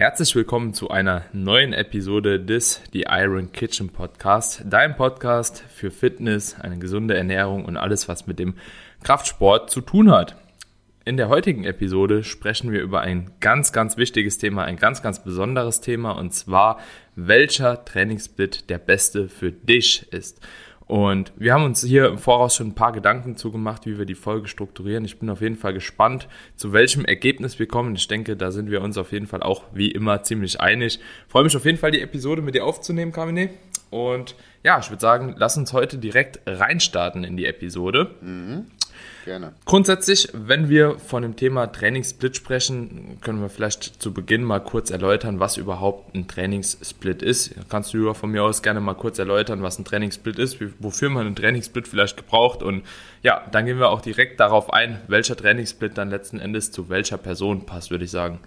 Herzlich willkommen zu einer neuen Episode des The Iron Kitchen Podcast, dein Podcast für Fitness, eine gesunde Ernährung und alles, was mit dem Kraftsport zu tun hat. In der heutigen Episode sprechen wir über ein ganz, ganz wichtiges Thema, ein ganz, ganz besonderes Thema und zwar, welcher Trainingssplit der beste für dich ist. Und wir haben uns hier im Voraus schon ein paar Gedanken zugemacht, wie wir die Folge strukturieren. Ich bin auf jeden Fall gespannt, zu welchem Ergebnis wir kommen. Ich denke, da sind wir uns auf jeden Fall auch wie immer ziemlich einig. Ich freue mich auf jeden Fall, die Episode mit dir aufzunehmen, Kamine. Und ja, ich würde sagen, lass uns heute direkt reinstarten in die Episode. Mhm. Gerne. Grundsätzlich, wenn wir von dem Thema Trainingssplit sprechen, können wir vielleicht zu Beginn mal kurz erläutern, was überhaupt ein Trainingssplit ist. Kannst du von mir aus gerne mal kurz erläutern, was ein Trainingssplit ist, wofür man einen Trainingssplit vielleicht gebraucht und ja, dann gehen wir auch direkt darauf ein, welcher Trainingssplit dann letzten Endes zu welcher Person passt, würde ich sagen.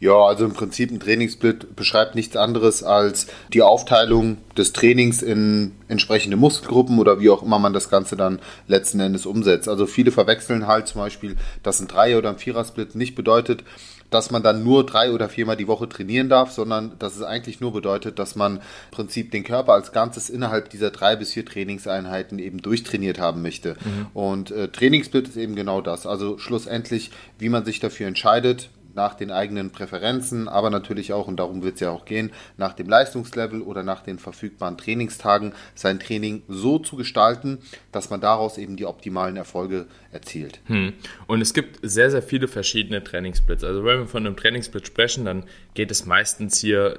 Ja, also im Prinzip ein Trainingssplit beschreibt nichts anderes als die Aufteilung des Trainings in entsprechende Muskelgruppen oder wie auch immer man das Ganze dann letzten Endes umsetzt. Also viele verwechseln halt zum Beispiel, dass ein Dreier- oder ein Vierer-Split nicht bedeutet, dass man dann nur drei oder viermal die Woche trainieren darf, sondern dass es eigentlich nur bedeutet, dass man im Prinzip den Körper als Ganzes innerhalb dieser drei bis vier Trainingseinheiten eben durchtrainiert haben möchte. Mhm. Und äh, Trainingssplit ist eben genau das. Also schlussendlich, wie man sich dafür entscheidet, nach den eigenen Präferenzen, aber natürlich auch, und darum wird es ja auch gehen, nach dem Leistungslevel oder nach den verfügbaren Trainingstagen sein Training so zu gestalten, dass man daraus eben die optimalen Erfolge erzielt. Hm. Und es gibt sehr, sehr viele verschiedene Trainingssplits. Also wenn wir von einem Trainingssplit sprechen, dann geht es meistens hier,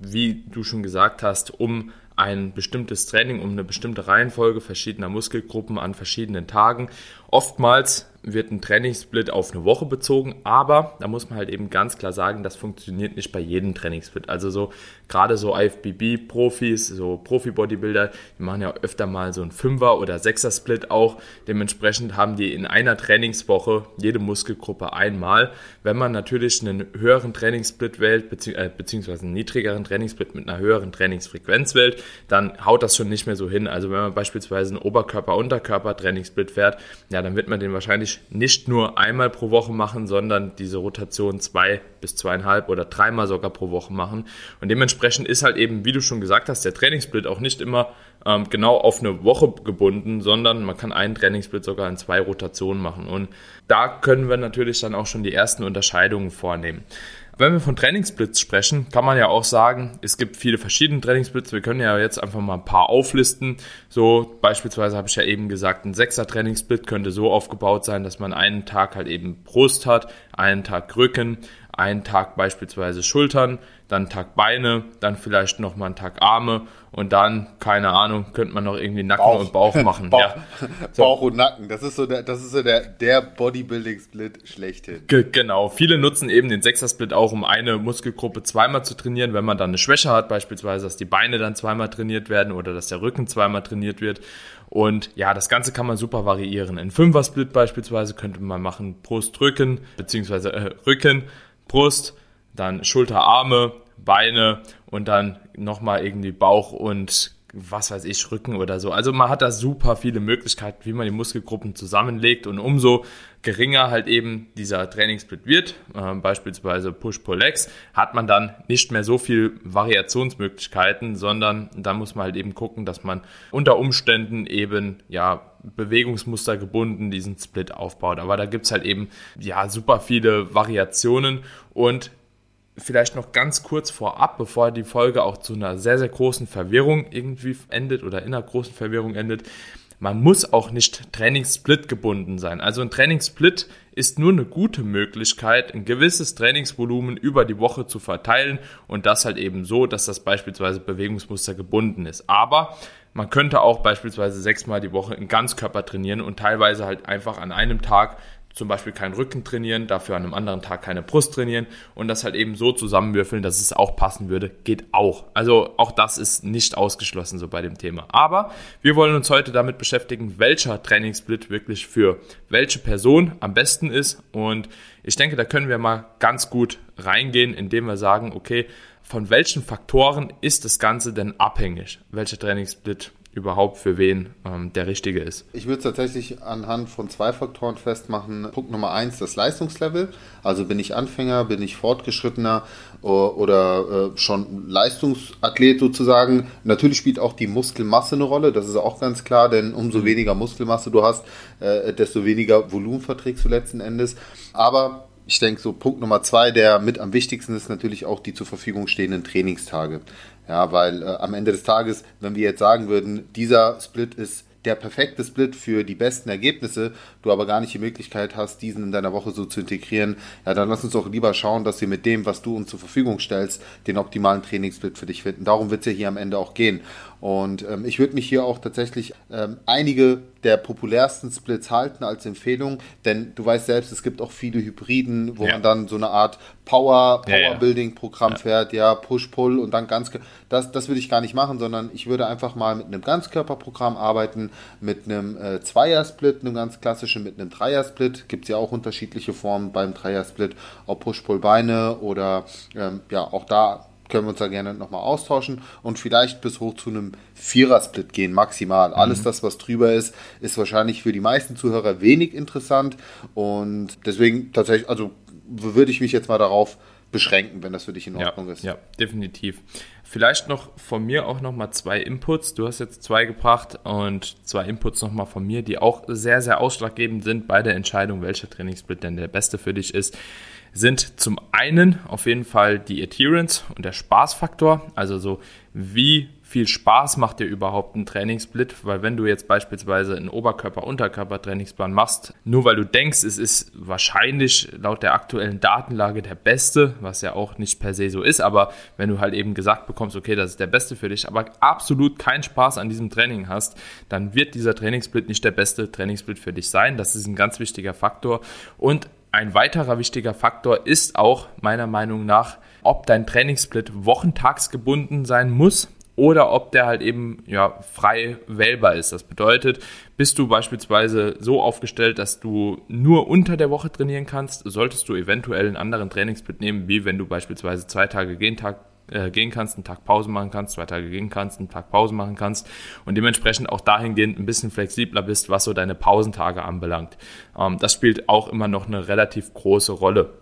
wie du schon gesagt hast, um ein bestimmtes Training, um eine bestimmte Reihenfolge verschiedener Muskelgruppen an verschiedenen Tagen. Oftmals wird ein Trainingssplit auf eine Woche bezogen, aber da muss man halt eben ganz klar sagen, das funktioniert nicht bei jedem Trainingssplit. Also so gerade so IFBB-Profis, so Profi-Bodybuilder, die machen ja öfter mal so ein Fünfer- oder Sechser-Split auch. Dementsprechend haben die in einer Trainingswoche jede Muskelgruppe einmal. Wenn man natürlich einen höheren Trainingssplit wählt, äh, beziehungsweise einen niedrigeren Trainingssplit mit einer höheren Trainingsfrequenz wählt, dann haut das schon nicht mehr so hin. Also wenn man beispielsweise einen Oberkörper-Unterkörper-Trainingssplit fährt, ja, dann wird man den wahrscheinlich nicht nur einmal pro Woche machen, sondern diese Rotation zwei bis zweieinhalb oder dreimal sogar pro Woche machen. Und dementsprechend ist halt eben, wie du schon gesagt hast, der Trainingssplit auch nicht immer ähm, genau auf eine Woche gebunden, sondern man kann einen Trainingssplit sogar in zwei Rotationen machen. Und da können wir natürlich dann auch schon die ersten Unterscheidungen vornehmen. Wenn wir von Trainingssplits sprechen, kann man ja auch sagen, es gibt viele verschiedene Trainingssplits. Wir können ja jetzt einfach mal ein paar auflisten. So beispielsweise habe ich ja eben gesagt, ein sechser Trainingssplit könnte so aufgebaut sein, dass man einen Tag halt eben Brust hat, einen Tag Rücken, einen Tag beispielsweise Schultern, dann einen Tag Beine, dann vielleicht nochmal einen Tag Arme und dann, keine Ahnung, könnte man noch irgendwie Nacken Bauch. und Bauch machen. Bauch, ja. so. Bauch und Nacken, das ist so der, das ist so der, der Bodybuilding-Split schlechthin. Ge genau, viele nutzen eben den Sechser-Split auch, um eine Muskelgruppe zweimal zu trainieren, wenn man dann eine Schwäche hat, beispielsweise, dass die Beine dann zweimal trainiert werden oder dass der Rücken zweimal trainiert wird. Und ja, das Ganze kann man super variieren. In Fünfer-Split beispielsweise könnte man machen Brust, Rücken, beziehungsweise äh, Rücken, Brust, dann Schulter, Arme, Beine und dann nochmal irgendwie Bauch und was weiß ich, Rücken oder so. Also man hat da super viele Möglichkeiten, wie man die Muskelgruppen zusammenlegt und umso geringer halt eben dieser Trainingssplit wird, äh, beispielsweise Push-Pull-Legs, hat man dann nicht mehr so viel Variationsmöglichkeiten, sondern da muss man halt eben gucken, dass man unter Umständen eben ja Bewegungsmuster gebunden diesen Split aufbaut. Aber da gibt's halt eben ja super viele Variationen und vielleicht noch ganz kurz vorab, bevor die Folge auch zu einer sehr, sehr großen Verwirrung irgendwie endet oder in einer großen Verwirrung endet. Man muss auch nicht Trainingssplit gebunden sein. Also ein Trainingssplit ist nur eine gute Möglichkeit, ein gewisses Trainingsvolumen über die Woche zu verteilen und das halt eben so, dass das beispielsweise Bewegungsmuster gebunden ist. Aber man könnte auch beispielsweise sechsmal die Woche in Ganzkörper trainieren und teilweise halt einfach an einem Tag zum Beispiel keinen Rücken trainieren, dafür an einem anderen Tag keine Brust trainieren und das halt eben so zusammenwürfeln, dass es auch passen würde, geht auch. Also auch das ist nicht ausgeschlossen so bei dem Thema. Aber wir wollen uns heute damit beschäftigen, welcher Trainingssplit wirklich für welche Person am besten ist und ich denke, da können wir mal ganz gut reingehen, indem wir sagen, okay, von welchen Faktoren ist das Ganze denn abhängig, welcher Trainingssplit überhaupt für wen ähm, der richtige ist? Ich würde es tatsächlich anhand von zwei Faktoren festmachen. Punkt Nummer eins, das Leistungslevel. Also bin ich Anfänger, bin ich Fortgeschrittener oder äh, schon Leistungsathlet sozusagen. Natürlich spielt auch die Muskelmasse eine Rolle, das ist auch ganz klar, denn umso mhm. weniger Muskelmasse du hast, äh, desto weniger Volumen verträgst du letzten Endes. Aber ich denke, so Punkt Nummer zwei, der mit am wichtigsten ist, natürlich auch die zur Verfügung stehenden Trainingstage. Ja, weil äh, am Ende des Tages, wenn wir jetzt sagen würden, dieser Split ist der perfekte Split für die besten Ergebnisse, du aber gar nicht die Möglichkeit hast, diesen in deiner Woche so zu integrieren, ja, dann lass uns doch lieber schauen, dass wir mit dem, was du uns zur Verfügung stellst, den optimalen Trainingssplit für dich finden. Darum wird es ja hier am Ende auch gehen. Und ähm, ich würde mich hier auch tatsächlich ähm, einige der populärsten Splits halten als Empfehlung, denn du weißt selbst, es gibt auch viele Hybriden, wo ja. man dann so eine Art Power, Power Building Programm ja. fährt, ja, Push Pull und dann ganz das das würde ich gar nicht machen, sondern ich würde einfach mal mit einem Ganzkörperprogramm arbeiten, mit einem äh, Zweier Split, einem ganz klassischen mit einem Dreier Split, gibt es ja auch unterschiedliche Formen beim Dreier Split, ob Push Pull Beine oder ähm, ja, auch da können wir uns da gerne nochmal austauschen und vielleicht bis hoch zu einem Vierer-Split gehen, maximal. Mhm. Alles das, was drüber ist, ist wahrscheinlich für die meisten Zuhörer wenig interessant und deswegen tatsächlich, also würde ich mich jetzt mal darauf beschränken, wenn das für dich in Ordnung ja, ist. Ja, definitiv. Vielleicht noch von mir auch nochmal zwei Inputs. Du hast jetzt zwei gebracht und zwei Inputs nochmal von mir, die auch sehr, sehr ausschlaggebend sind bei der Entscheidung, welcher Trainingssplit denn der beste für dich ist sind zum einen auf jeden Fall die Adherence und der Spaßfaktor, also so wie viel Spaß macht dir überhaupt ein Trainingssplit, weil wenn du jetzt beispielsweise einen Oberkörper-Unterkörper-Trainingsplan machst, nur weil du denkst, es ist wahrscheinlich laut der aktuellen Datenlage der beste, was ja auch nicht per se so ist, aber wenn du halt eben gesagt bekommst, okay, das ist der beste für dich, aber absolut keinen Spaß an diesem Training hast, dann wird dieser Trainingssplit nicht der beste Trainingssplit für dich sein. Das ist ein ganz wichtiger Faktor. Und ein weiterer wichtiger Faktor ist auch meiner Meinung nach, ob dein Trainingssplit wochentagsgebunden sein muss oder ob der halt eben ja, frei wählbar ist. Das bedeutet, bist du beispielsweise so aufgestellt, dass du nur unter der Woche trainieren kannst, solltest du eventuell einen anderen Trainingssplit nehmen, wie wenn du beispielsweise zwei Tage gehen, Tag, äh, gehen kannst, einen Tag Pause machen kannst, zwei Tage gehen kannst, einen Tag Pause machen kannst und dementsprechend auch dahingehend ein bisschen flexibler bist, was so deine Pausentage anbelangt. Ähm, das spielt auch immer noch eine relativ große Rolle.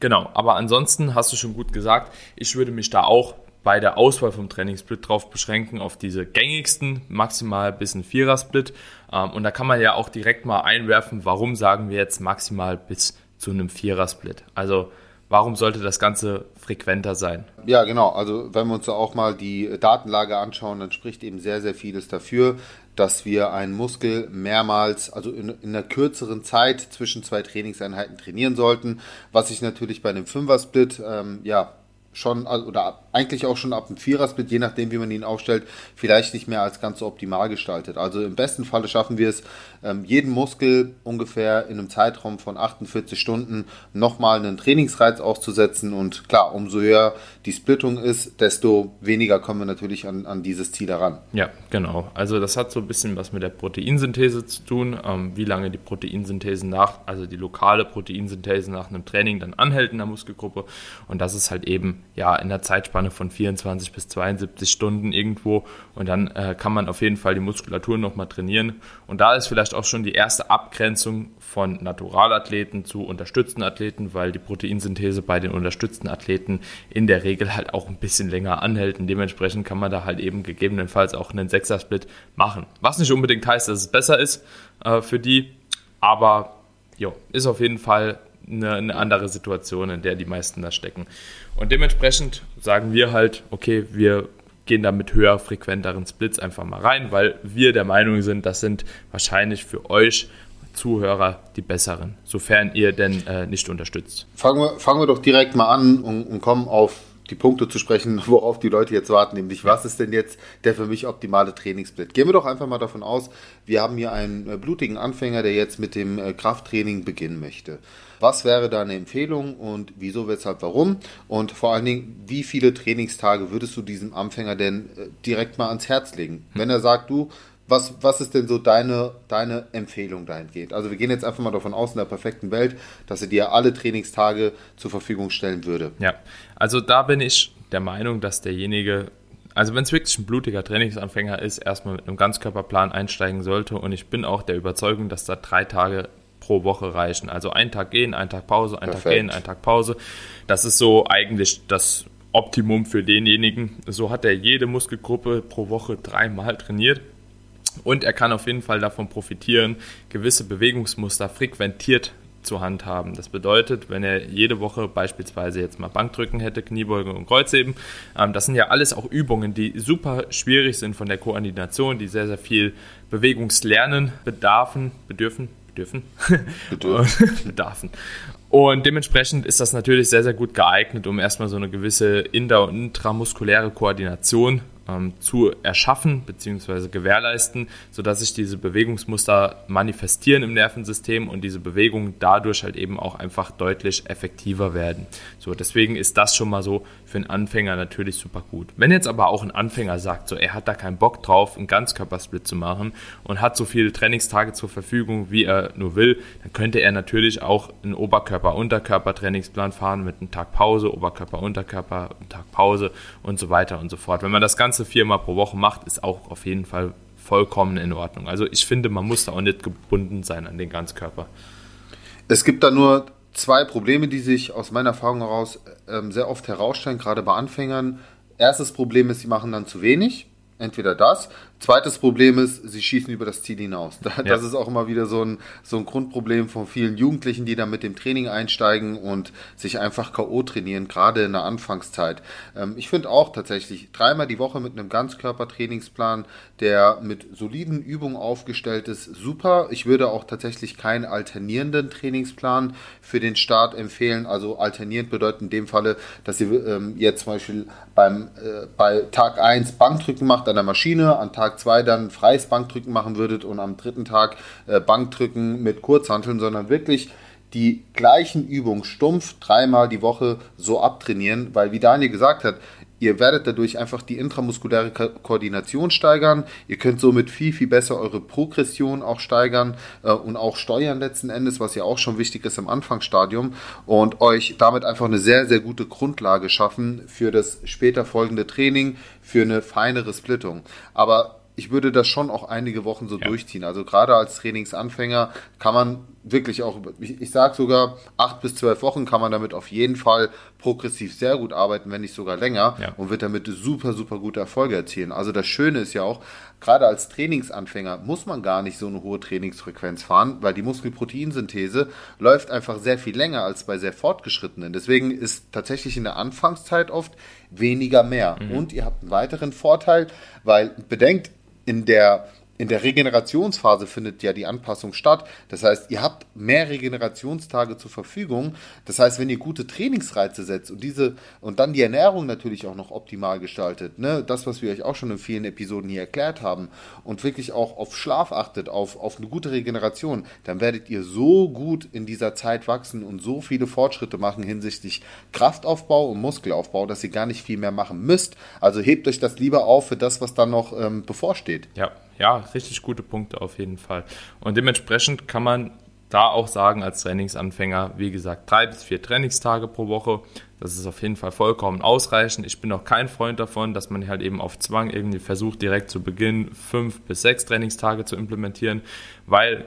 Genau, aber ansonsten hast du schon gut gesagt, ich würde mich da auch bei der Auswahl vom Trainingssplit drauf beschränken, auf diese gängigsten, maximal bis ein Vierer-Split. Ähm, und da kann man ja auch direkt mal einwerfen, warum sagen wir jetzt maximal bis zu einem Vierer-Split. Also Warum sollte das Ganze frequenter sein? Ja, genau. Also wenn wir uns auch mal die Datenlage anschauen, dann spricht eben sehr, sehr vieles dafür, dass wir einen Muskel mehrmals, also in, in einer kürzeren Zeit zwischen zwei Trainingseinheiten trainieren sollten, was sich natürlich bei einem Fünfer-Split ähm, ja schon, also, oder eigentlich auch schon ab dem Vierersplit, je nachdem, wie man ihn aufstellt, vielleicht nicht mehr als ganz so optimal gestaltet. Also im besten Falle schaffen wir es, ähm, jeden Muskel ungefähr in einem Zeitraum von 48 Stunden nochmal einen Trainingsreiz auszusetzen. Und klar, umso höher die Splittung ist, desto weniger kommen wir natürlich an, an dieses Ziel heran. Ja, genau. Also das hat so ein bisschen was mit der Proteinsynthese zu tun, ähm, wie lange die Proteinsynthese nach, also die lokale Proteinsynthese nach einem Training dann anhält in der Muskelgruppe. Und das ist halt eben ja in der Zeitspanne von 24 bis 72 Stunden irgendwo. Und dann äh, kann man auf jeden Fall die Muskulatur nochmal trainieren. Und da ist vielleicht auch schon die erste Abgrenzung von Naturalathleten zu unterstützten Athleten, weil die Proteinsynthese bei den unterstützten Athleten in der Regel halt auch ein bisschen länger anhält. Und dementsprechend kann man da halt eben gegebenenfalls auch einen Sechser-Split machen. Was nicht unbedingt heißt, dass es besser ist äh, für die, aber jo, ist auf jeden Fall eine, eine, andere Situation, in der die meisten da stecken. Und dementsprechend sagen wir halt, okay, wir gehen da mit höher frequenteren Splits einfach mal rein, weil wir der Meinung sind, das sind wahrscheinlich für euch Zuhörer die besseren, sofern ihr denn äh, nicht unterstützt. Fangen wir, fangen wir doch direkt mal an und, und kommen auf die Punkte zu sprechen, worauf die Leute jetzt warten, nämlich was ist denn jetzt der für mich optimale Trainingssplit? Gehen wir doch einfach mal davon aus, wir haben hier einen äh, blutigen Anfänger, der jetzt mit dem äh, Krafttraining beginnen möchte. Was wäre da eine Empfehlung und wieso, weshalb, warum? Und vor allen Dingen, wie viele Trainingstage würdest du diesem Anfänger denn äh, direkt mal ans Herz legen? Wenn er sagt, du, was, was ist denn so deine, deine Empfehlung dahingehend? Also wir gehen jetzt einfach mal davon aus, in der perfekten Welt, dass er dir alle Trainingstage zur Verfügung stellen würde. Ja, also da bin ich der Meinung, dass derjenige also wenn es wirklich ein blutiger Trainingsanfänger ist, erstmal mit einem Ganzkörperplan einsteigen sollte. Und ich bin auch der Überzeugung, dass da drei Tage pro Woche reichen. Also ein Tag gehen, ein Tag Pause, ein Perfekt. Tag gehen, ein Tag Pause. Das ist so eigentlich das Optimum für denjenigen. So hat er jede Muskelgruppe pro Woche dreimal trainiert. Und er kann auf jeden Fall davon profitieren, gewisse Bewegungsmuster frequentiert zu handhaben. Das bedeutet, wenn er jede Woche beispielsweise jetzt mal Bankdrücken hätte, Kniebeugen und Kreuzheben, ähm, das sind ja alles auch Übungen, die super schwierig sind von der Koordination, die sehr, sehr viel Bewegungslernen bedarfen, bedürfen, bedürfen, bedürfen. bedarfen. Und dementsprechend ist das natürlich sehr, sehr gut geeignet, um erstmal so eine gewisse inter- und intramuskuläre Koordination ähm, zu erschaffen bzw. gewährleisten, sodass sich diese Bewegungsmuster manifestieren im Nervensystem und diese Bewegungen dadurch halt eben auch einfach deutlich effektiver werden. So, deswegen ist das schon mal so für einen Anfänger natürlich super gut. Wenn jetzt aber auch ein Anfänger sagt, so er hat da keinen Bock drauf, einen Ganzkörpersplit zu machen und hat so viele Trainingstage zur Verfügung, wie er nur will, dann könnte er natürlich auch einen Oberkörper-Unterkörper-Trainingsplan fahren mit einem Tag Pause, Oberkörper-Unterkörper, Tag Pause und so weiter und so fort. Wenn man das Ganze Ganze viermal pro Woche macht, ist auch auf jeden Fall vollkommen in Ordnung. Also ich finde, man muss da auch nicht gebunden sein an den Ganzkörper. Es gibt da nur zwei Probleme, die sich aus meiner Erfahrung heraus ähm, sehr oft herausstellen, gerade bei Anfängern. Erstes Problem ist, sie machen dann zu wenig. Entweder das Zweites Problem ist, sie schießen über das Ziel hinaus. Das ja. ist auch immer wieder so ein, so ein Grundproblem von vielen Jugendlichen, die dann mit dem Training einsteigen und sich einfach K.O. trainieren, gerade in der Anfangszeit. Ähm, ich finde auch tatsächlich dreimal die Woche mit einem Ganzkörpertrainingsplan, der mit soliden Übungen aufgestellt ist, super. Ich würde auch tatsächlich keinen alternierenden Trainingsplan für den Start empfehlen. Also alternierend bedeutet in dem Falle, dass ihr ähm, jetzt zum Beispiel beim, äh, bei Tag 1 Bankdrücken macht an der Maschine, an Tag Tag 2 dann freies Bankdrücken machen würdet und am dritten Tag äh, Bankdrücken mit Kurzhanteln, sondern wirklich die gleichen Übungen stumpf dreimal die Woche so abtrainieren, weil wie Daniel gesagt hat, ihr werdet dadurch einfach die intramuskuläre Ko Koordination steigern, ihr könnt somit viel, viel besser eure Progression auch steigern äh, und auch steuern letzten Endes, was ja auch schon wichtig ist im Anfangsstadium und euch damit einfach eine sehr, sehr gute Grundlage schaffen für das später folgende Training, für eine feinere Splittung. Aber ich würde das schon auch einige Wochen so ja. durchziehen. Also gerade als Trainingsanfänger kann man wirklich auch, ich, ich sage sogar, acht bis zwölf Wochen kann man damit auf jeden Fall progressiv sehr gut arbeiten, wenn nicht sogar länger ja. und wird damit super, super gute Erfolge erzielen. Also das Schöne ist ja auch, gerade als Trainingsanfänger muss man gar nicht so eine hohe Trainingsfrequenz fahren, weil die Muskelproteinsynthese läuft einfach sehr viel länger als bei sehr fortgeschrittenen. Deswegen ist tatsächlich in der Anfangszeit oft weniger mehr. Mhm. Und ihr habt einen weiteren Vorteil, weil bedenkt, in der in der Regenerationsphase findet ja die Anpassung statt. Das heißt, ihr habt mehr Regenerationstage zur Verfügung. Das heißt, wenn ihr gute Trainingsreize setzt und diese und dann die Ernährung natürlich auch noch optimal gestaltet, ne, das, was wir euch auch schon in vielen Episoden hier erklärt haben, und wirklich auch auf Schlaf achtet, auf, auf eine gute Regeneration, dann werdet ihr so gut in dieser Zeit wachsen und so viele Fortschritte machen hinsichtlich Kraftaufbau und Muskelaufbau, dass ihr gar nicht viel mehr machen müsst. Also hebt euch das lieber auf für das, was dann noch ähm, bevorsteht. Ja, ja, richtig gute Punkte auf jeden Fall. Und dementsprechend kann man da auch sagen als Trainingsanfänger, wie gesagt, drei bis vier Trainingstage pro Woche. Das ist auf jeden Fall vollkommen ausreichend. Ich bin auch kein Freund davon, dass man halt eben auf Zwang irgendwie versucht, direkt zu Beginn fünf bis sechs Trainingstage zu implementieren, weil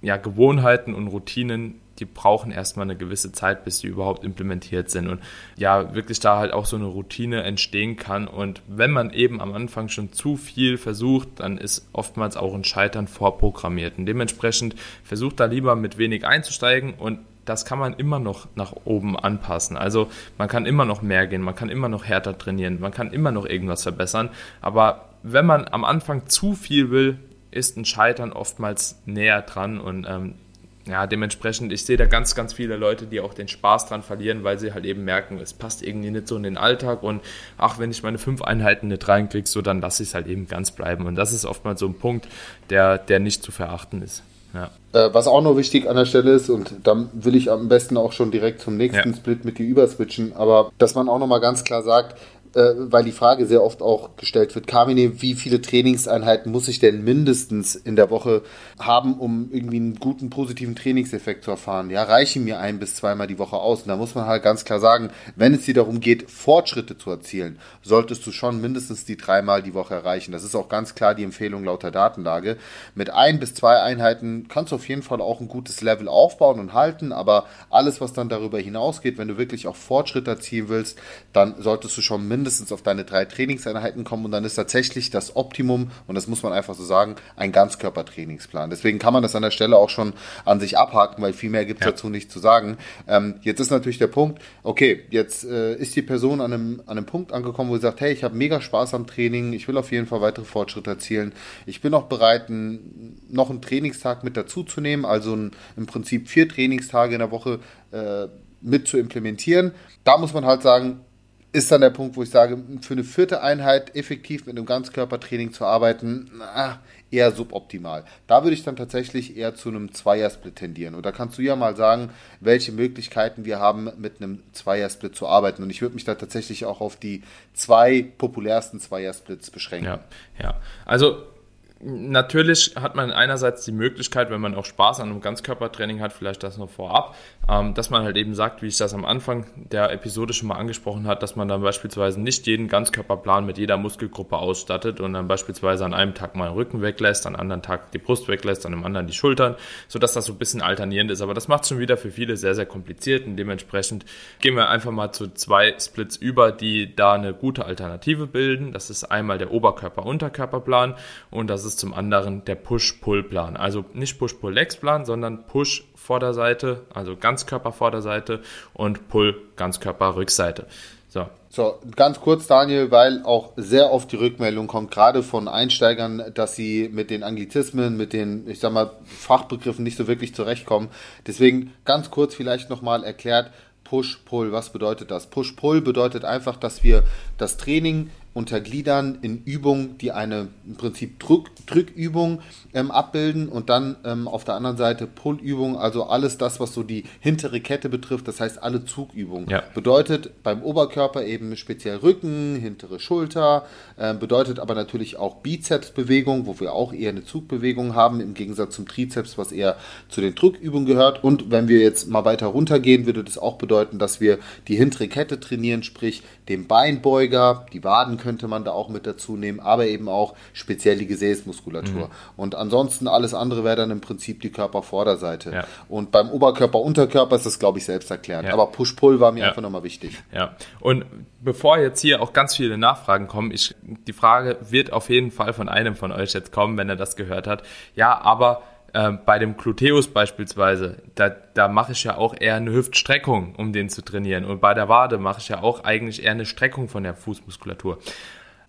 ja Gewohnheiten und Routinen die brauchen erstmal eine gewisse Zeit, bis die überhaupt implementiert sind und ja, wirklich da halt auch so eine Routine entstehen kann. Und wenn man eben am Anfang schon zu viel versucht, dann ist oftmals auch ein Scheitern vorprogrammiert. Und dementsprechend versucht da lieber mit wenig einzusteigen und das kann man immer noch nach oben anpassen. Also man kann immer noch mehr gehen, man kann immer noch härter trainieren, man kann immer noch irgendwas verbessern. Aber wenn man am Anfang zu viel will, ist ein Scheitern oftmals näher dran und ähm, ja, dementsprechend, ich sehe da ganz, ganz viele Leute, die auch den Spaß dran verlieren, weil sie halt eben merken, es passt irgendwie nicht so in den Alltag und ach, wenn ich meine fünf Einheiten nicht reinkriege, so dann lasse ich es halt eben ganz bleiben. Und das ist oftmals so ein Punkt, der, der nicht zu verachten ist. Ja. Äh, was auch noch wichtig an der Stelle ist, und dann will ich am besten auch schon direkt zum nächsten ja. Split mit dir überswitchen, aber dass man auch nochmal ganz klar sagt, äh, weil die Frage sehr oft auch gestellt wird, Carmine, wie viele Trainingseinheiten muss ich denn mindestens in der Woche haben, um irgendwie einen guten positiven Trainingseffekt zu erfahren? Ja, reichen mir ein bis zweimal die Woche aus. Und da muss man halt ganz klar sagen, wenn es dir darum geht, Fortschritte zu erzielen, solltest du schon mindestens die dreimal die Woche erreichen. Das ist auch ganz klar die Empfehlung laut der Datenlage. Mit ein bis zwei Einheiten kannst du auf jeden Fall auch ein gutes Level aufbauen und halten, aber alles, was dann darüber hinausgeht, wenn du wirklich auch Fortschritte erzielen willst, dann solltest du schon mindestens auf deine drei Trainingseinheiten kommen und dann ist tatsächlich das Optimum, und das muss man einfach so sagen, ein Ganzkörpertrainingsplan. Deswegen kann man das an der Stelle auch schon an sich abhaken, weil viel mehr gibt es ja. dazu nicht zu sagen. Ähm, jetzt ist natürlich der Punkt, okay, jetzt äh, ist die Person an einem, an einem Punkt angekommen, wo sie sagt, hey, ich habe mega Spaß am Training, ich will auf jeden Fall weitere Fortschritte erzielen. Ich bin auch bereit, ein, noch einen Trainingstag mit dazu zu nehmen, also ein, im Prinzip vier Trainingstage in der Woche äh, mit zu implementieren. Da muss man halt sagen, ist dann der Punkt, wo ich sage, für eine vierte Einheit effektiv mit einem Ganzkörpertraining zu arbeiten, na, eher suboptimal. Da würde ich dann tatsächlich eher zu einem Zweiersplit tendieren. Und da kannst du ja mal sagen, welche Möglichkeiten wir haben, mit einem Zweiersplit zu arbeiten. Und ich würde mich da tatsächlich auch auf die zwei populärsten Zweiersplits beschränken. Ja, ja. Also natürlich hat man einerseits die Möglichkeit, wenn man auch Spaß an einem Ganzkörpertraining hat, vielleicht das noch vorab, ähm, dass man halt eben sagt, wie ich das am Anfang der Episode schon mal angesprochen hat, dass man dann beispielsweise nicht jeden Ganzkörperplan mit jeder Muskelgruppe ausstattet und dann beispielsweise an einem Tag mal den Rücken weglässt, an einem anderen Tag die Brust weglässt, an einem anderen die Schultern, sodass das so ein bisschen alternierend ist. Aber das macht schon wieder für viele sehr, sehr kompliziert und dementsprechend gehen wir einfach mal zu zwei Splits über, die da eine gute Alternative bilden. Das ist einmal der Oberkörper-Unterkörperplan und das ist zum anderen der Push-Pull-Plan. Also nicht Push-Pull-Legs-Plan, sondern Push Vorderseite, also Ganzkörper-Vorderseite und Pull Ganzkörper-Rückseite. So. so, ganz kurz, Daniel, weil auch sehr oft die Rückmeldung kommt, gerade von Einsteigern, dass sie mit den Anglizismen, mit den, ich sag mal, Fachbegriffen nicht so wirklich zurechtkommen. Deswegen ganz kurz vielleicht nochmal erklärt, Push-Pull, was bedeutet das? Push-Pull bedeutet einfach, dass wir das Training untergliedern in Übungen, die eine im Prinzip Drück, Drückübung ähm, abbilden und dann ähm, auf der anderen Seite Pullübung, also alles das, was so die hintere Kette betrifft, das heißt alle Zugübungen. Ja. Bedeutet beim Oberkörper eben speziell Rücken, hintere Schulter, äh, bedeutet aber natürlich auch Bizepsbewegung, wo wir auch eher eine Zugbewegung haben, im Gegensatz zum Trizeps, was eher zu den Drückübungen gehört. Und wenn wir jetzt mal weiter runtergehen, würde das auch bedeuten, dass wir die hintere Kette trainieren, sprich den Beinbeuger, die Waden könnte man da auch mit dazu nehmen, aber eben auch speziell die Gesäßmuskulatur. Mhm. Und ansonsten alles andere wäre dann im Prinzip die Körpervorderseite. Ja. Und beim Oberkörper, Unterkörper ist das, glaube ich, selbst erklärt. Ja. Aber Push-Pull war mir ja. einfach nochmal wichtig. Ja. Und bevor jetzt hier auch ganz viele Nachfragen kommen, ich, die Frage wird auf jeden Fall von einem von euch jetzt kommen, wenn er das gehört hat. Ja, aber äh, bei dem Gluteus beispielsweise, da, da mache ich ja auch eher eine Hüftstreckung, um den zu trainieren. Und bei der Wade mache ich ja auch eigentlich eher eine Streckung von der Fußmuskulatur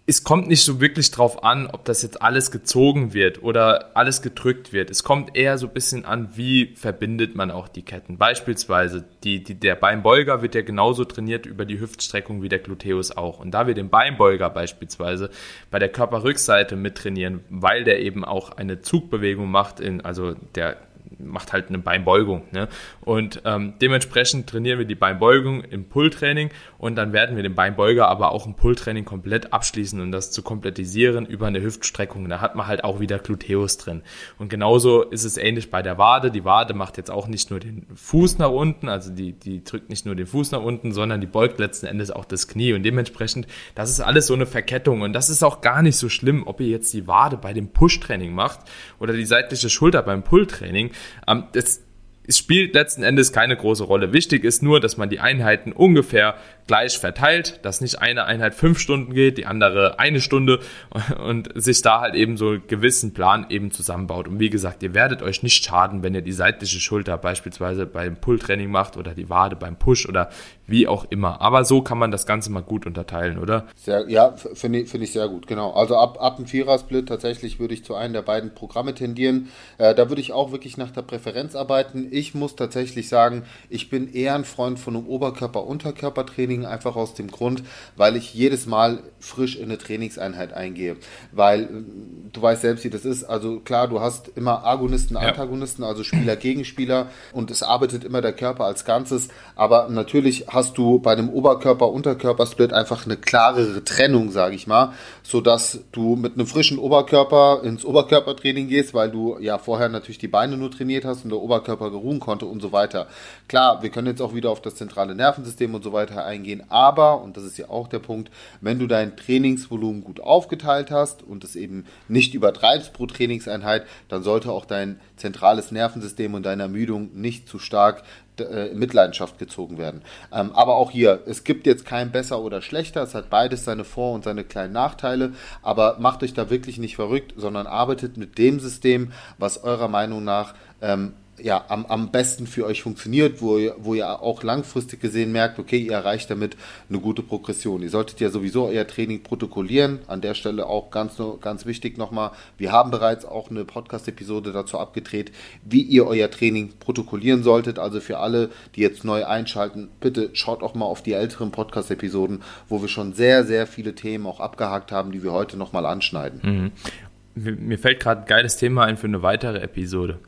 es kommt nicht so wirklich drauf an, ob das jetzt alles gezogen wird oder alles gedrückt wird. Es kommt eher so ein bisschen an, wie verbindet man auch die Ketten. Beispielsweise, die, die, der Beinbeuger wird ja genauso trainiert über die Hüftstreckung wie der Gluteus auch. Und da wir den Beinbeuger beispielsweise bei der Körperrückseite mit trainieren, weil der eben auch eine Zugbewegung macht, in, also der macht halt eine Beinbeugung. Ne? Und ähm, dementsprechend trainieren wir die Beinbeugung im Pulltraining und dann werden wir den Beinbeuger aber auch im Pulltraining komplett abschließen und das zu komplettisieren über eine Hüftstreckung. Da hat man halt auch wieder Gluteus drin. Und genauso ist es ähnlich bei der Wade. Die Wade macht jetzt auch nicht nur den Fuß nach unten, also die, die drückt nicht nur den Fuß nach unten, sondern die beugt letzten Endes auch das Knie. Und dementsprechend, das ist alles so eine Verkettung. Und das ist auch gar nicht so schlimm, ob ihr jetzt die Wade bei dem Push-Training macht oder die seitliche Schulter beim Pull-Training. Ähm, das, es spielt letzten Endes keine große Rolle. Wichtig ist nur, dass man die Einheiten ungefähr gleich verteilt, dass nicht eine Einheit fünf Stunden geht, die andere eine Stunde und sich da halt eben so einen gewissen Plan eben zusammenbaut. Und wie gesagt, ihr werdet euch nicht schaden, wenn ihr die seitliche Schulter beispielsweise beim Pull-Training macht oder die Wade beim Push oder wie auch immer. Aber so kann man das Ganze mal gut unterteilen, oder? Sehr, ja, finde find ich sehr gut, genau. Also ab, ab dem Vierer-Split tatsächlich würde ich zu einem der beiden Programme tendieren. Äh, da würde ich auch wirklich nach der Präferenz arbeiten. Ich muss tatsächlich sagen, ich bin eher ein Freund von einem Oberkörper-Unterkörper-Training Training einfach aus dem Grund, weil ich jedes Mal frisch in eine Trainingseinheit eingehe. Weil äh, du weißt selbst, wie das ist. Also klar, du hast immer Agonisten, Antagonisten, ja. also Spieler gegen Spieler und es arbeitet immer der Körper als Ganzes. Aber natürlich hast du bei einem Oberkörper-Unterkörper-Split einfach eine klarere Trennung, sage ich mal, sodass du mit einem frischen Oberkörper ins Oberkörpertraining gehst, weil du ja vorher natürlich die Beine nur trainiert hast und der Oberkörper geruhen konnte und so weiter. Klar, wir können jetzt auch wieder auf das zentrale Nervensystem und so weiter eingehen, aber, und das ist ja auch der Punkt, wenn du dein Trainingsvolumen gut aufgeteilt hast und es eben nicht übertreibst pro Trainingseinheit, dann sollte auch dein zentrales Nervensystem und deine Ermüdung nicht zu stark äh, in Mitleidenschaft gezogen werden. Ähm, aber auch hier, es gibt jetzt kein besser oder schlechter, es hat beides seine Vor- und seine kleinen Nachteile, aber macht euch da wirklich nicht verrückt, sondern arbeitet mit dem System, was eurer Meinung nach ähm, ja, am, am besten für euch funktioniert, wo ihr, wo ihr auch langfristig gesehen merkt, okay, ihr erreicht damit eine gute Progression. Ihr solltet ja sowieso euer Training protokollieren. An der Stelle auch ganz, ganz wichtig nochmal, wir haben bereits auch eine Podcast-Episode dazu abgedreht, wie ihr euer Training protokollieren solltet. Also für alle, die jetzt neu einschalten, bitte schaut auch mal auf die älteren Podcast-Episoden, wo wir schon sehr, sehr viele Themen auch abgehakt haben, die wir heute nochmal anschneiden. Mhm. Mir fällt gerade ein geiles Thema ein für eine weitere Episode.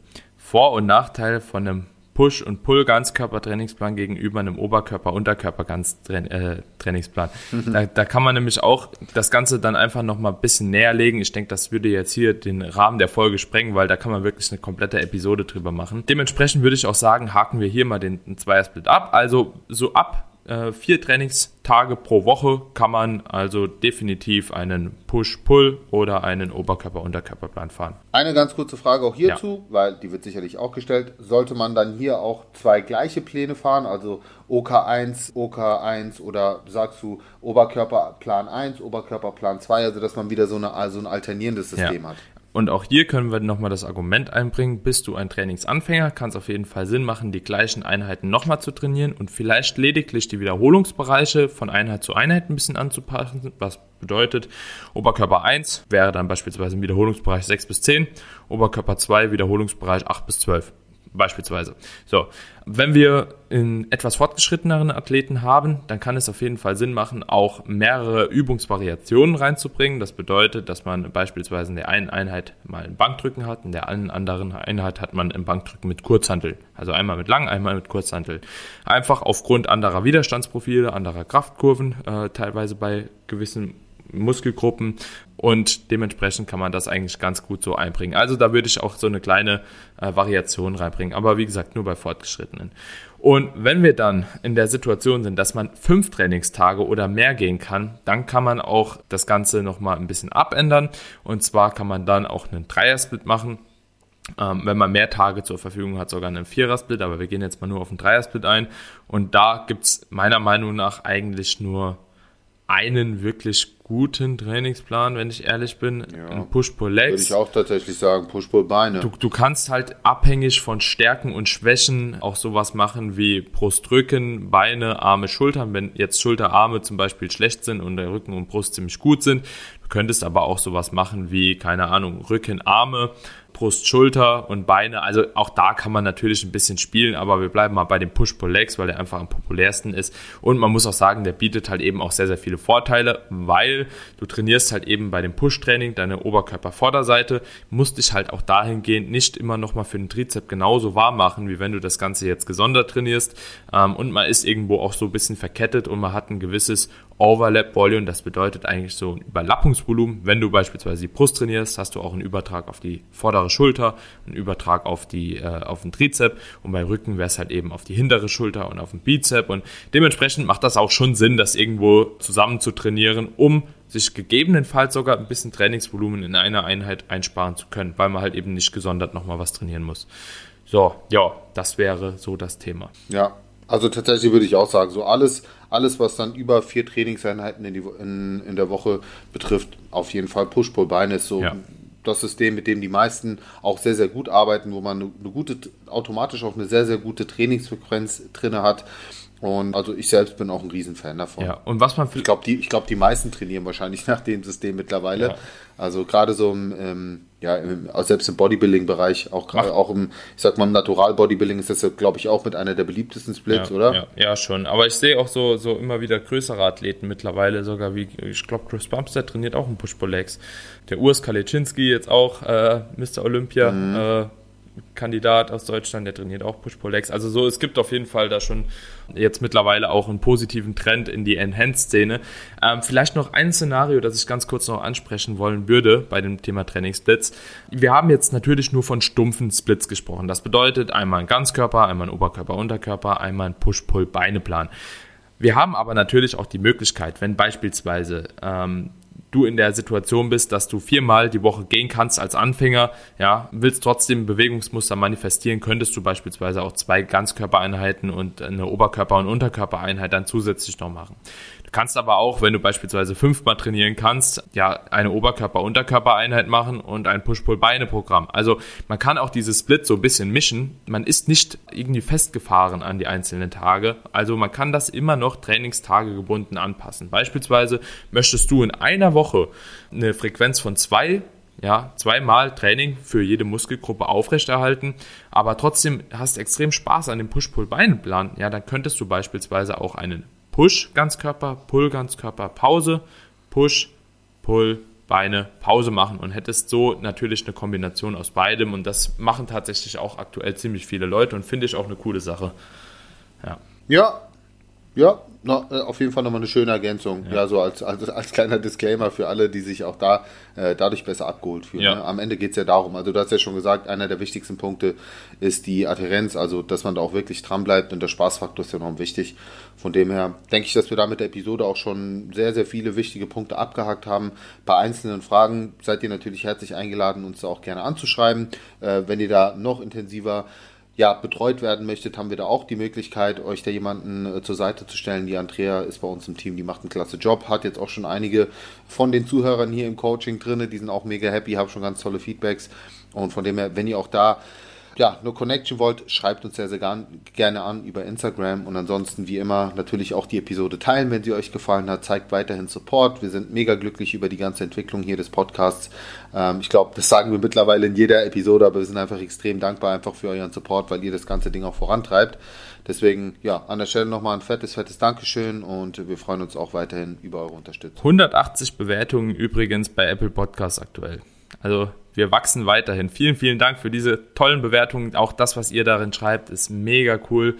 Vor- und Nachteile von einem Push- und Pull-Ganzkörper-Trainingsplan gegenüber einem Oberkörper-Unterkörper-Trainingsplan. Mhm. Da, da, kann man nämlich auch das Ganze dann einfach nochmal ein bisschen näher legen. Ich denke, das würde jetzt hier den Rahmen der Folge sprengen, weil da kann man wirklich eine komplette Episode drüber machen. Dementsprechend würde ich auch sagen, haken wir hier mal den, den Zweiersplit ab. Also so ab äh, vier Trainingstage pro Woche kann man also definitiv einen Push-Pull oder einen Oberkörper-Unterkörperplan fahren. Eine ganz kurze Frage auch hierzu, ja. weil die wird sicherlich auch gestellt. Sollte man dann hier auch zwei gleiche Pläne fahren, also OK1, OK1 oder sagst du Oberkörperplan 1, Oberkörperplan 2, also dass man wieder so, eine, also ein alternierendes System ja. hat? Und auch hier können wir nochmal das Argument einbringen, bist du ein Trainingsanfänger, kann es auf jeden Fall Sinn machen, die gleichen Einheiten nochmal zu trainieren und vielleicht lediglich die Wiederholungsbereiche von Einheit zu Einheit ein bisschen anzupassen, was bedeutet, Oberkörper 1 wäre dann beispielsweise im Wiederholungsbereich 6 bis 10, Oberkörper 2 Wiederholungsbereich 8 bis 12 beispielsweise. So, wenn wir in etwas fortgeschritteneren Athleten haben, dann kann es auf jeden Fall Sinn machen, auch mehrere Übungsvariationen reinzubringen. Das bedeutet, dass man beispielsweise in der einen Einheit mal ein Bankdrücken hat, in der anderen Einheit hat man ein Bankdrücken mit Kurzhantel. Also einmal mit lang, einmal mit Kurzhantel. Einfach aufgrund anderer Widerstandsprofile, anderer Kraftkurven, äh, teilweise bei gewissen Muskelgruppen und dementsprechend kann man das eigentlich ganz gut so einbringen. Also da würde ich auch so eine kleine äh, Variation reinbringen, aber wie gesagt nur bei Fortgeschrittenen. Und wenn wir dann in der Situation sind, dass man fünf Trainingstage oder mehr gehen kann, dann kann man auch das Ganze nochmal ein bisschen abändern. Und zwar kann man dann auch einen Dreiersplit machen. Ähm, wenn man mehr Tage zur Verfügung hat, sogar einen Vierersplit, aber wir gehen jetzt mal nur auf einen Dreiersplit ein. Und da gibt's meiner Meinung nach eigentlich nur einen wirklich guten Trainingsplan, wenn ich ehrlich bin. Ja. Ein Push-Pull-Legs. Würde ich auch tatsächlich sagen, Push-Pull-Beine. Du, du kannst halt abhängig von Stärken und Schwächen auch sowas machen wie Brustrücken, Beine, Arme, Schultern. Wenn jetzt Schulter, Arme zum Beispiel schlecht sind und der Rücken und Brust ziemlich gut sind. Du könntest aber auch sowas machen wie, keine Ahnung, Rücken, Arme Brust, Schulter und Beine. Also auch da kann man natürlich ein bisschen spielen, aber wir bleiben mal bei dem Push-Pull-Legs, weil der einfach am populärsten ist. Und man muss auch sagen, der bietet halt eben auch sehr, sehr viele Vorteile, weil du trainierst halt eben bei dem Push-Training deine Oberkörpervorderseite, musst dich halt auch dahingehend nicht immer nochmal für den Trizep genauso warm machen, wie wenn du das Ganze jetzt gesondert trainierst. Ähm, und man ist irgendwo auch so ein bisschen verkettet und man hat ein gewisses Overlap Volume, das bedeutet eigentlich so ein Überlappungsvolumen. Wenn du beispielsweise die Brust trainierst, hast du auch einen Übertrag auf die vordere Schulter, einen Übertrag auf die äh, auf den Trizep und bei Rücken wäre es halt eben auf die hintere Schulter und auf den Bizep und dementsprechend macht das auch schon Sinn, das irgendwo zusammen zu trainieren, um sich gegebenenfalls sogar ein bisschen Trainingsvolumen in einer Einheit einsparen zu können, weil man halt eben nicht gesondert nochmal was trainieren muss. So, ja, das wäre so das Thema. Ja, also tatsächlich würde ich auch sagen, so alles, alles was dann über vier Trainingseinheiten in, die, in, in der Woche betrifft, auf jeden Fall Push-Pull-Beine ist so ja. das System, mit dem die meisten auch sehr, sehr gut arbeiten, wo man eine, eine gute, automatisch auch eine sehr, sehr gute Trainingsfrequenz drin hat. Und also ich selbst bin auch ein Riesenfan davon. Ja, und was man Ich glaube, die, glaub, die meisten trainieren wahrscheinlich nach dem System mittlerweile. Ja. Also gerade so im, ähm, ja, im, selbst im Bodybuilding-Bereich, auch gerade auch im, ich sag mal, im Natural-Bodybuilding ist das, glaube ich, auch mit einer der beliebtesten Splits, ja, oder? Ja, ja, schon. Aber ich sehe auch so, so immer wieder größere Athleten mittlerweile, sogar wie, ich glaube, Chris Bumstead trainiert auch im Push-Pull-Legs. Der Urs Kalecinski jetzt auch, äh, Mr. Olympia, mhm. äh, Kandidat aus Deutschland, der trainiert auch Push-Pull-Legs. Also so, es gibt auf jeden Fall da schon jetzt mittlerweile auch einen positiven Trend in die Enhanced-Szene. Ähm, vielleicht noch ein Szenario, das ich ganz kurz noch ansprechen wollen würde bei dem Thema Trainingssplits. Wir haben jetzt natürlich nur von stumpfen Splits gesprochen. Das bedeutet einmal ein Ganzkörper, einmal ein Oberkörper, Unterkörper, einmal ein Push-Pull-Beine-Plan. Wir haben aber natürlich auch die Möglichkeit, wenn beispielsweise ähm, du in der Situation bist, dass du viermal die Woche gehen kannst als Anfänger, ja, willst trotzdem Bewegungsmuster manifestieren, könntest du beispielsweise auch zwei Ganzkörpereinheiten und eine Oberkörper- und Unterkörpereinheit dann zusätzlich noch machen. Kannst aber auch, wenn du beispielsweise fünfmal trainieren kannst, ja, eine Oberkörper-Unterkörper-Einheit machen und ein Push-Pull-Beine-Programm. Also man kann auch dieses Split so ein bisschen mischen. Man ist nicht irgendwie festgefahren an die einzelnen Tage. Also man kann das immer noch Trainingstage gebunden anpassen. Beispielsweise möchtest du in einer Woche eine Frequenz von zwei ja, zweimal Training für jede Muskelgruppe aufrechterhalten, aber trotzdem hast extrem Spaß an dem Push-Pull-Beine-Plan, ja, dann könntest du beispielsweise auch einen Push Ganzkörper, Pull Ganzkörper, Pause, Push, Pull, Beine, Pause machen und hättest so natürlich eine Kombination aus beidem und das machen tatsächlich auch aktuell ziemlich viele Leute und finde ich auch eine coole Sache. Ja. Ja, ja, no, äh, auf jeden Fall nochmal eine schöne Ergänzung. Ja, ja so als, als, als kleiner Disclaimer für alle, die sich auch da äh, dadurch besser abgeholt fühlen. Ja. Ne? Am Ende geht es ja darum, also du hast ja schon gesagt, einer der wichtigsten Punkte ist die Adherenz, also dass man da auch wirklich dran bleibt und der Spaßfaktor ist ja noch wichtig. Von dem her denke ich, dass wir da mit der Episode auch schon sehr, sehr viele wichtige Punkte abgehakt haben. Bei einzelnen Fragen seid ihr natürlich herzlich eingeladen, uns da auch gerne anzuschreiben. Äh, wenn ihr da noch intensiver ja, betreut werden möchtet, haben wir da auch die Möglichkeit, euch da jemanden äh, zur Seite zu stellen. Die Andrea ist bei uns im Team, die macht einen klasse Job, hat jetzt auch schon einige von den Zuhörern hier im Coaching drin, die sind auch mega happy, haben schon ganz tolle Feedbacks. Und von dem her, wenn ihr auch da ja, eine Connection wollt, schreibt uns sehr, sehr gerne an über Instagram und ansonsten wie immer natürlich auch die Episode teilen, wenn sie euch gefallen hat. Zeigt weiterhin Support. Wir sind mega glücklich über die ganze Entwicklung hier des Podcasts. Ähm, ich glaube, das sagen wir mittlerweile in jeder Episode, aber wir sind einfach extrem dankbar einfach für euren Support, weil ihr das ganze Ding auch vorantreibt. Deswegen, ja, an der Stelle nochmal ein fettes, fettes Dankeschön und wir freuen uns auch weiterhin über eure Unterstützung. 180 Bewertungen übrigens bei Apple Podcasts aktuell. Also wir wachsen weiterhin. Vielen, vielen Dank für diese tollen Bewertungen. Auch das, was ihr darin schreibt, ist mega cool.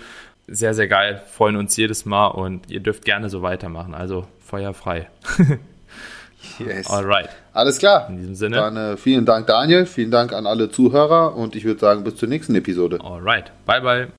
Sehr, sehr geil. Freuen uns jedes Mal und ihr dürft gerne so weitermachen. Also feuerfrei. yes. Alright. Alles klar. In diesem Sinne. Dann äh, vielen Dank, Daniel. Vielen Dank an alle Zuhörer und ich würde sagen, bis zur nächsten Episode. Alright. Bye, bye.